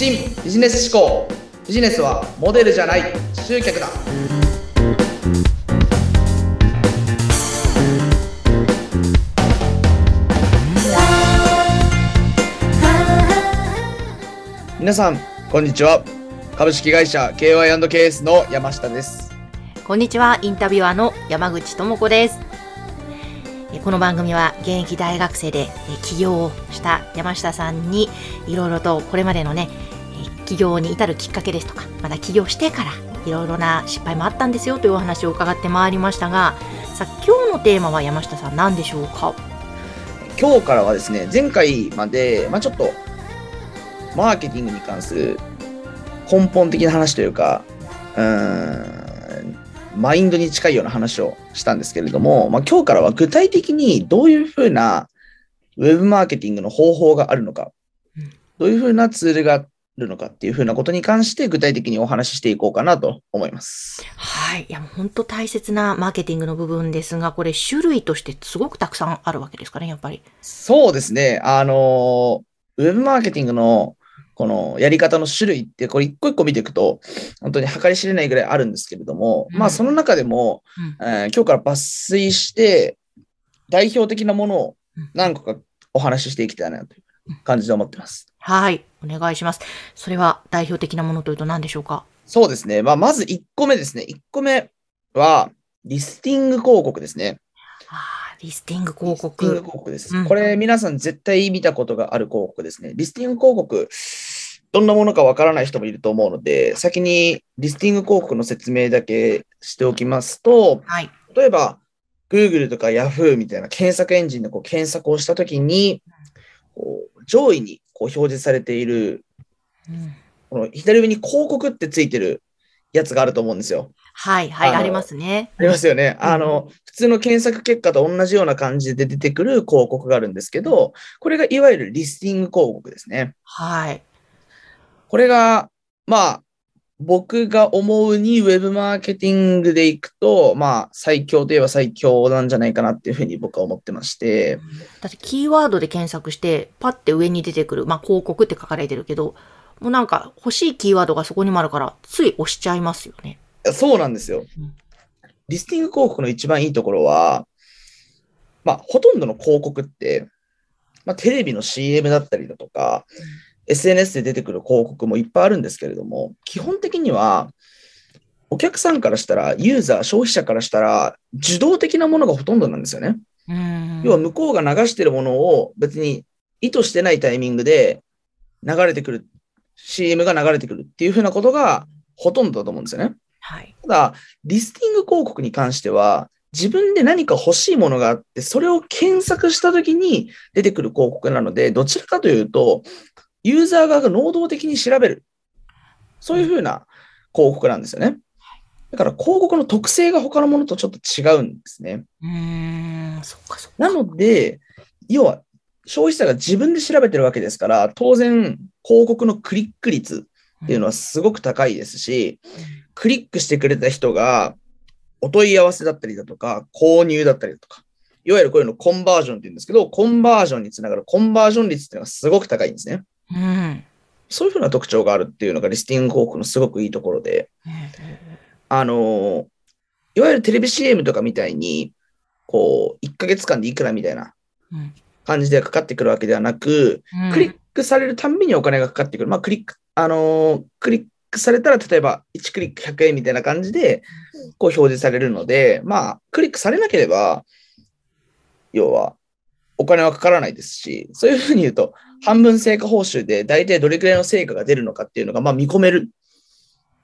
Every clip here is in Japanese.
新ビジネス思考。ビジネスはモデルじゃない集客だ。皆さんこんにちは。株式会社 KY&KS の山下です。こんにちは、インタビュアーの山口智子です。この番組は現役大学生で起業をした山下さんにいろいろとこれまでのね、起業に至るきっかけですとか、まだ起業してからいろいろな失敗もあったんですよというお話を伺ってまいりましたが、さあ今日のテーマは山下さん何でしょうか？今日からはですね前回まで、まあ、ちょっとマーケティングに関する根本的な話というかうーんマインドに近いような話をしたんですけれども、まあ、今日からは具体的にどういうふうなウェブマーケティングの方法があるのかうん、どういうふうなツールがあるのかっていうふうなことに関して具体的にお話ししていこうかなと思います。はい。いや、もう本当大切なマーケティングの部分ですが、これ種類としてすごくたくさんあるわけですかね、やっぱり。そうですね。あの、ウェブマーケティングのこのやり方の種類って、これ一個一個見ていくと、本当に計り知れないぐらいあるんですけれども、うんまあその中でも、うんえー今日から抜粋して、代表的なものをうん何個かお話ししていきたいなという感じで思ってます。はい。お願いします。それは代表的なものというと何でしょうか？そうですね。まあまず1個目ですね。1個目は、リスティング広告ですね。あーリスティング広リスティング告。広告です。うんこれ皆さん絶対見たことがある広告ですね。リスティング広告、どんなものかわからない人もいると思うので、先にリスティング広告の説明だけしておきますと、はい。例えば Google とか Yahoo みたいな検索エンジンでこう検索をしたときに、こう上位にこう表示されている、うんこの左上に広告ってついてるやつがあると思うんですよ。はい、はい、ありますね。ありますよね。うんあの、普通の検索結果と同じような感じで出てくる広告があるんですけど、これがいわゆるリスティング広告ですね。はい。これが、まあ、僕が思うにウェブマーケティングでいくと、まあ、最強といえば最強なんじゃないかなっていうふうに僕は思ってまして、だってキーワードで検索して、パッて上に出てくる、まあ広告って書かれてるけど、もうなんか欲しいキーワードがそこにもあるから、つい押しちゃいますよね。そうなんですようん。リスティング広告の一番いいところは、まあ、ほとんどの広告って、まあ、テレビの CM だったりだとか、SNS で出てくる広告もいっぱいあるんですけれども、基本的には、お客さんからしたら、ユーザー、消費者からしたら、受動的なものがほとんどなんですよね。うん。要は向こうが流してるものを別に意図してないタイミングで流れてくる、CM が流れてくるっていうふうなことがほとんどだと思うんですよね。はい。ただ、リスティング広告に関しては、自分で何か欲しいものがあって、それを検索したときに出てくる広告なので、どちらかというと、ユーザー側が能動的に調べる。そういうふうな広告なんですよね。だから広告の特性が他のものとちょっと違うんですね。うーん、そっかそっか。なので、要は消費者が自分で調べてるわけですから、当然広告のクリック率っていうのはすごく高いですし、クリックしてくれた人が、お問い合わせだったりだとか、購入だったりだとか、いわゆるこういうのコンバージョンって言うんですけど、コンバージョンにつながるコンバージョン率っていうのがすごく高いんですね。うん。うん。そういうふうな特徴があるっていうのがリスティング広告のすごくいいところで、あのーいわゆるテレビ CM とかみたいに、こう、1ヶ月間でいくらみたいなうん感じでかかってくるわけではなく、うんクリックされるたんびにお金がかかってくる。まあ、クリック、あのークリックされたら、例えば1クリック100円みたいな感じで、こう表示されるので、まあ、クリックされなければ、要は、お金はかからないですし、そういうふうに言うと、半分成果報酬で大体どれくらいの成果が出るのかっていうのが、まあ、見込める。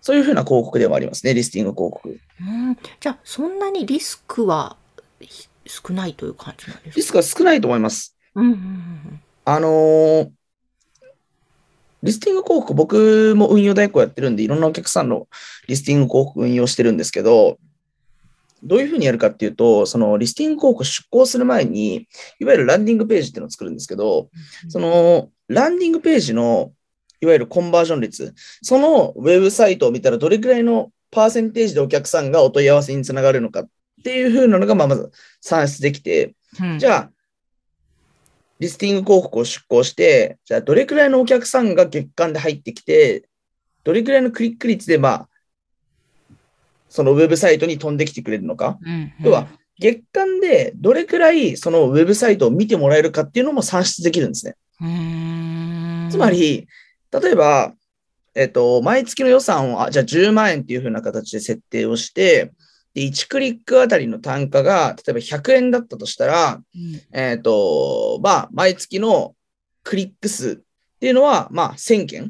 そういうふうな広告でもありますね、リスティング広告。うん。じゃあ、そんなにリスクはひ少ないという感じなんですか？リスクは少ないと思います。うんうんうんあのーリスティング広告、僕も運用代行やってるんで、いろんなお客さんのリスティング広告運用してるんですけど、どういうふうにやるかっていうと、そのリスティング広告出稿する前に、いわゆるランディングページっていうのを作るんですけど、うん。そのランディングページのいわゆるコンバージョン率、そのウェブサイトを見たらどれくらいのパーセンテージでお客さんがお問い合わせにつながるのかっていうふうなのが、まあまず算出できて、うん、じゃあ、リスティング広告を出稿して、じゃあどれくらいのお客さんが月間で入ってきて、どれくらいのクリック率で、まあ、そのウェブサイトに飛んできてくれるのか？うん。要は、月間でどれくらいそのウェブサイトを見てもらえるかっていうのも算出できるんですね。つま、り、例えば、えっと、毎月の予算を、あじゃあ10万円っていう風な形で設定をして、で、1クリックあたりの単価が、例えば100円だったとしたら、うんえっと、まあ、毎月のクリック数っていうのは、まあ、1000件っ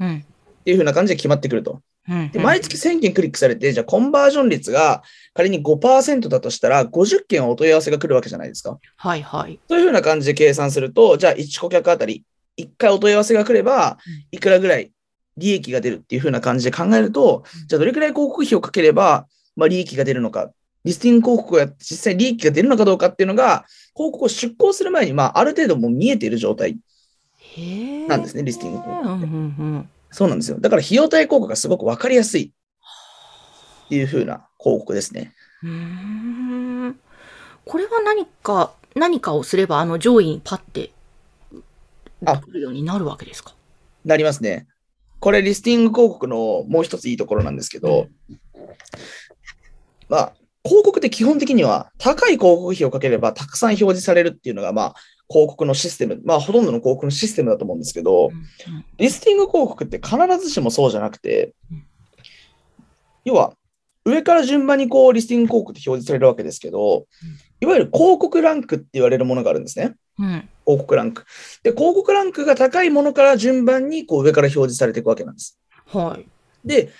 うん。ていう風な感じで決まってくると。うん。で、毎月1000件クリックされて、じゃあコンバージョン率が仮に5%だとしたら、50件はお問い合わせが来るわけじゃないですか。はいはい。そういうふうな感じで計算すると、じゃあ1顧客あたり1回お問い合わせが来ればうん、いくらぐらい利益が出るっていうふうな感じで考えるとうん、じゃあどれくらい広告費をかければ、まあ、利益が出るのか、リスティング広告が実際利益が出るのかどうかっていうのが、広告を出稿する前に、まあ、ある程度もう見えている状態。なんですね、リスティング広告うんうって。んそうなんですよ。だから費用対効果がすごくわかりやすいっていうふうな広告ですね。うん。これは何か、何かをすれば、あの上位にパッて、あ来るようになるわけですか？なりますね。これ、リスティング広告のもう一ついいところなんですけど、まあ、広告って基本的には高い広告費をかければたくさん表示されるっていうのが、まあ、広告のシステム、まあ、ほとんどの広告のシステムだと思うんですけど、うんリスティング広告って必ずしもそうじゃなくてうん、要は、上から順番にこう、リスティング広告って表示されるわけですけど、いわゆる広告ランクって言われるものがあるんですね。うん。広告ランク。で、広告ランクが高いものから順番にこう上から表示されていくわけなんです。はい。で、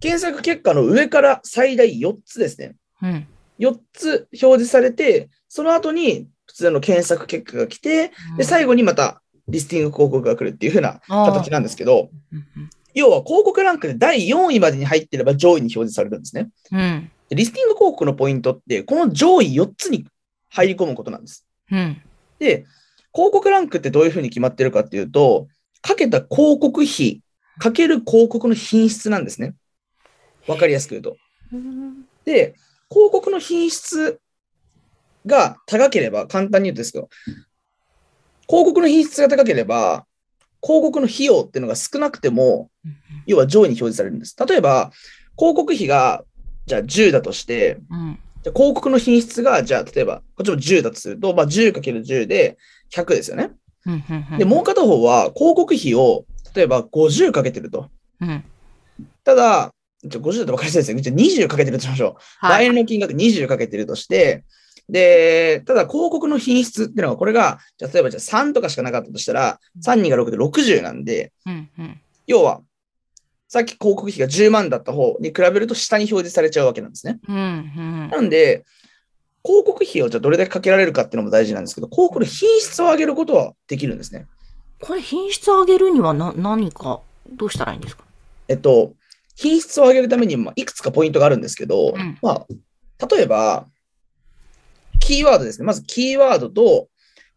検索結果の上から最大4つですね。うん。4つ表示されて、その後に普通の検索結果が来て、で、最後、後にまたリスティング広告が来るっていう風な形なんですけど、うん要は広告ランクで第4位までに入ってれば上位に表示されるんですね。うん。でリスティング広告のポイントって、この上位4つに入り込むことなんです。うん。で、広告ランクってどういう風に決まってるかっていうと、かけた広告費、かける広告の品質なんですね。わかりやすく言うと。うん。で、広告の品質が高ければ、簡単に言うとですけど、広告の品質が高ければ、広告の費用っていうのが少なくても、要は上位に表示されるんです。例えば、広告費が、じゃあ10だとして、うん。じゃあ広告の品質が、じゃあ例えば、こっちも10だとすると、まあ、10×10 で100ですよね。で、もう片方は広告費を、例えば50かけてると。うん。ただ、じゃあ50だと分かりやすいですね。じゃあ20かけてるとしましょう。はい。来年の金額20かけてるとして、で、ただ広告の品質っていうのは、これが、じゃあ例えばじゃあ3とかしかなかったとしたら、3、2が6で60なんで、うん。うん。要は、さっき広告費が10万だった方に比べると下に表示されちゃうわけなんですね。うん。うん。なんで、広告費をじゃあどれだけかけられるかっていうのも大事なんですけど、広告の品質を上げることはできるんですね。これ品質上げるにはな、何か、どうしたらいいんですか？えっと、品質を上げるために、まあ、いくつかポイントがあるんですけど、うんまあ、例えば、キーワードですね。まずキーワードと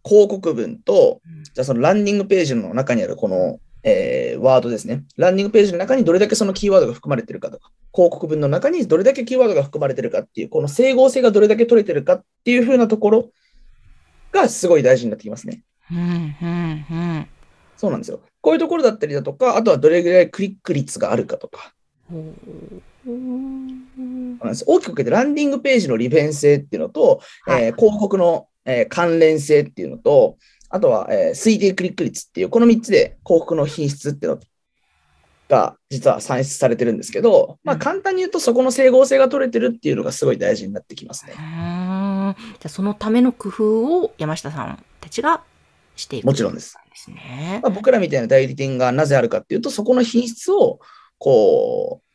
広告文と、じゃあそのランディングページの中にあるこの、えーワードですね。ランディングページの中にどれだけそのキーワードが含まれてるかとか、広告文の中にどれだけキーワードが含まれてるかっていう、この整合性がどれだけ取れてるかっていう風なところがすごい大事になってきますね。うん。うん。うん。そうなんですよ。こういうところだったりだとか、あとはどれぐらいクリック率があるかとか、うん。大きく分けてランディングページの利便性っていうのと、はいえー広告の、えー関連性っていうのと、あとは、えー推定クリック率っていう、この3つで広告の品質っていうのが実は算出されてるんですけど、まあうん簡単に言うとそこの整合性が取れてるっていうのがすごい大事になってきますね。うんじゃあそのための工夫を山下さんたちがしていくもちろんです。ですね。まあ、僕らみたいな代理店がなぜあるかっていうと、そこの品質をこう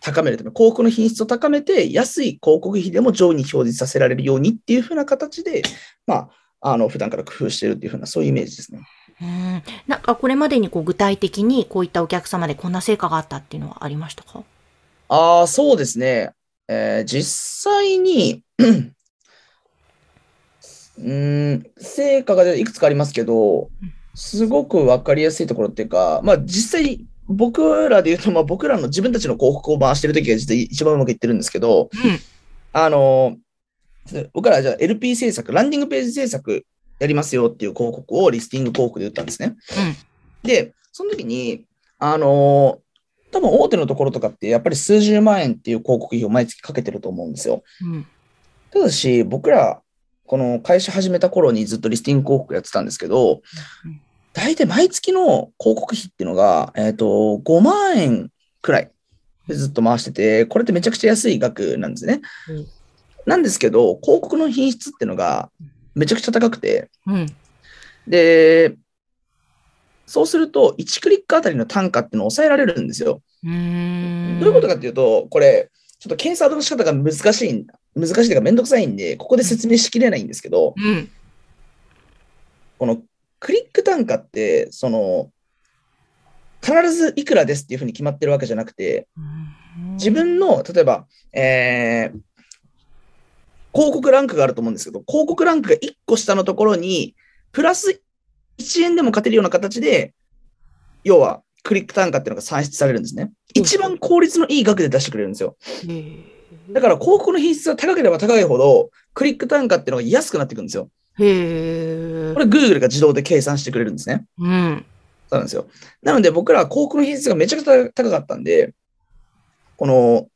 高めるため、広告の品質を高めて、安い広告費でも上位に表示させられるようにっていうふうな形で、まあ、あの普段から工夫しているっていうふうな、そういうイメージですね。うんなんかこれまでにこう具体的にこういったお客様でこんな成果があったっていうのはありましたか？ああ、そうですね。えー実際に、うーん、成果がいくつかありますけど、すごくわかりやすいところっていうか、まあ実際、僕らで言うと、まあ僕らの自分たちの広告を回してるときが実は一番うまくいってるんですけど、うん。あの、僕らじゃあ LP 制作、ランディングページ制作やりますよっていう広告をリスティング広告で打ったんですね。で、その時に、あのー多分大手のところとかってやっぱり数十万円っていう広告費を毎月かけてると思うんですよ。うん。ただし、僕ら、この会社始めた頃にずっとリスティング広告やってたんですけどうん、大体毎月の広告費っていうのが、えっ、と、5万円くらいでずっと回してて、これってめちゃくちゃ安い額なんですね。うんなんですけど、広告の品質っていうのがめちゃくちゃ高くて、うん。で、そうすると、1クリックあたりの単価っていうのを抑えられるんですよ。どういうことかっていうと、これ、ちょっと検索の仕方が難しい、難しいというかめんどくさいんで、ここで説明しきれないんですけど、うん。このクリック単価って、その、必ずいくらですっていうふうに決まってるわけじゃなくて、自分の、例えば、えー広告ランクがあると思うんですけど、広告ランクが1個下のところに、プラス1円でも勝てるような形で、要は、クリック単価っていうのが算出されるんですね。一番効率のいい額で出してくれるんですよ。だから広告の品質が高ければ高いほど、クリック単価っていうのが安くなっていくんですよ。へえこ。れ Google が自動で計算してくれるんですね。うん。そうなんですよ。なので僕らは広告の品質がめちゃくちゃ高かったんで、この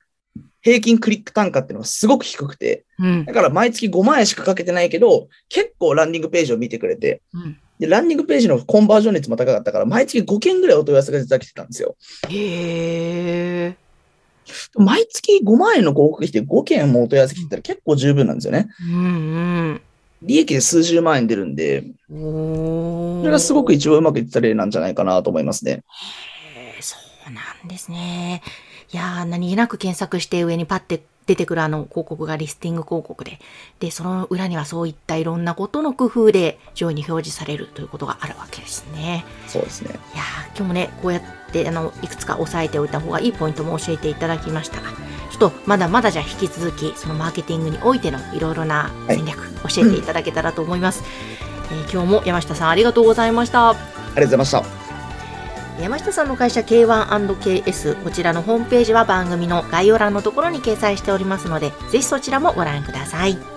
平均クリック単価っていうのがすごく低くて、うんだ。から毎月5万円しかかけてないけど、結構ランディングページを見てくれて、うんで、ランディングページのコンバージョン率も高かったから、毎月5件ぐらいお問い合わせが実は来てたんですよ。へえ。毎月5万円の広告費で5件もお問い合わせ来てたら結構十分なんですよね。うん利益で数十万円出るんで、それがすごくい一番うまくいってた例なんじゃないかなと思いますね。そうなんですね。いやー、何気なく検索して上にパッて出てくるあの広告がリスティング広告で、で、その裏にはそういったいろんなことの工夫で上位に表示されるということがあるわけですね。そうですね。いやー今日もね、こうやってあのいくつか押さえておいた方がいいポイントも教えていただきましたが、ちょっとまだまだじゃあ引き続き、そのマーケティングにおいてのいろいろな戦略、教えていただけたらと思います、えー今日も山下さんありがとうございました。ありがとうございました。山下さんの会社 K1&KS こちらのホームページは番組の概要欄のところに掲載しておりますのでぜひそちらもご覧ください。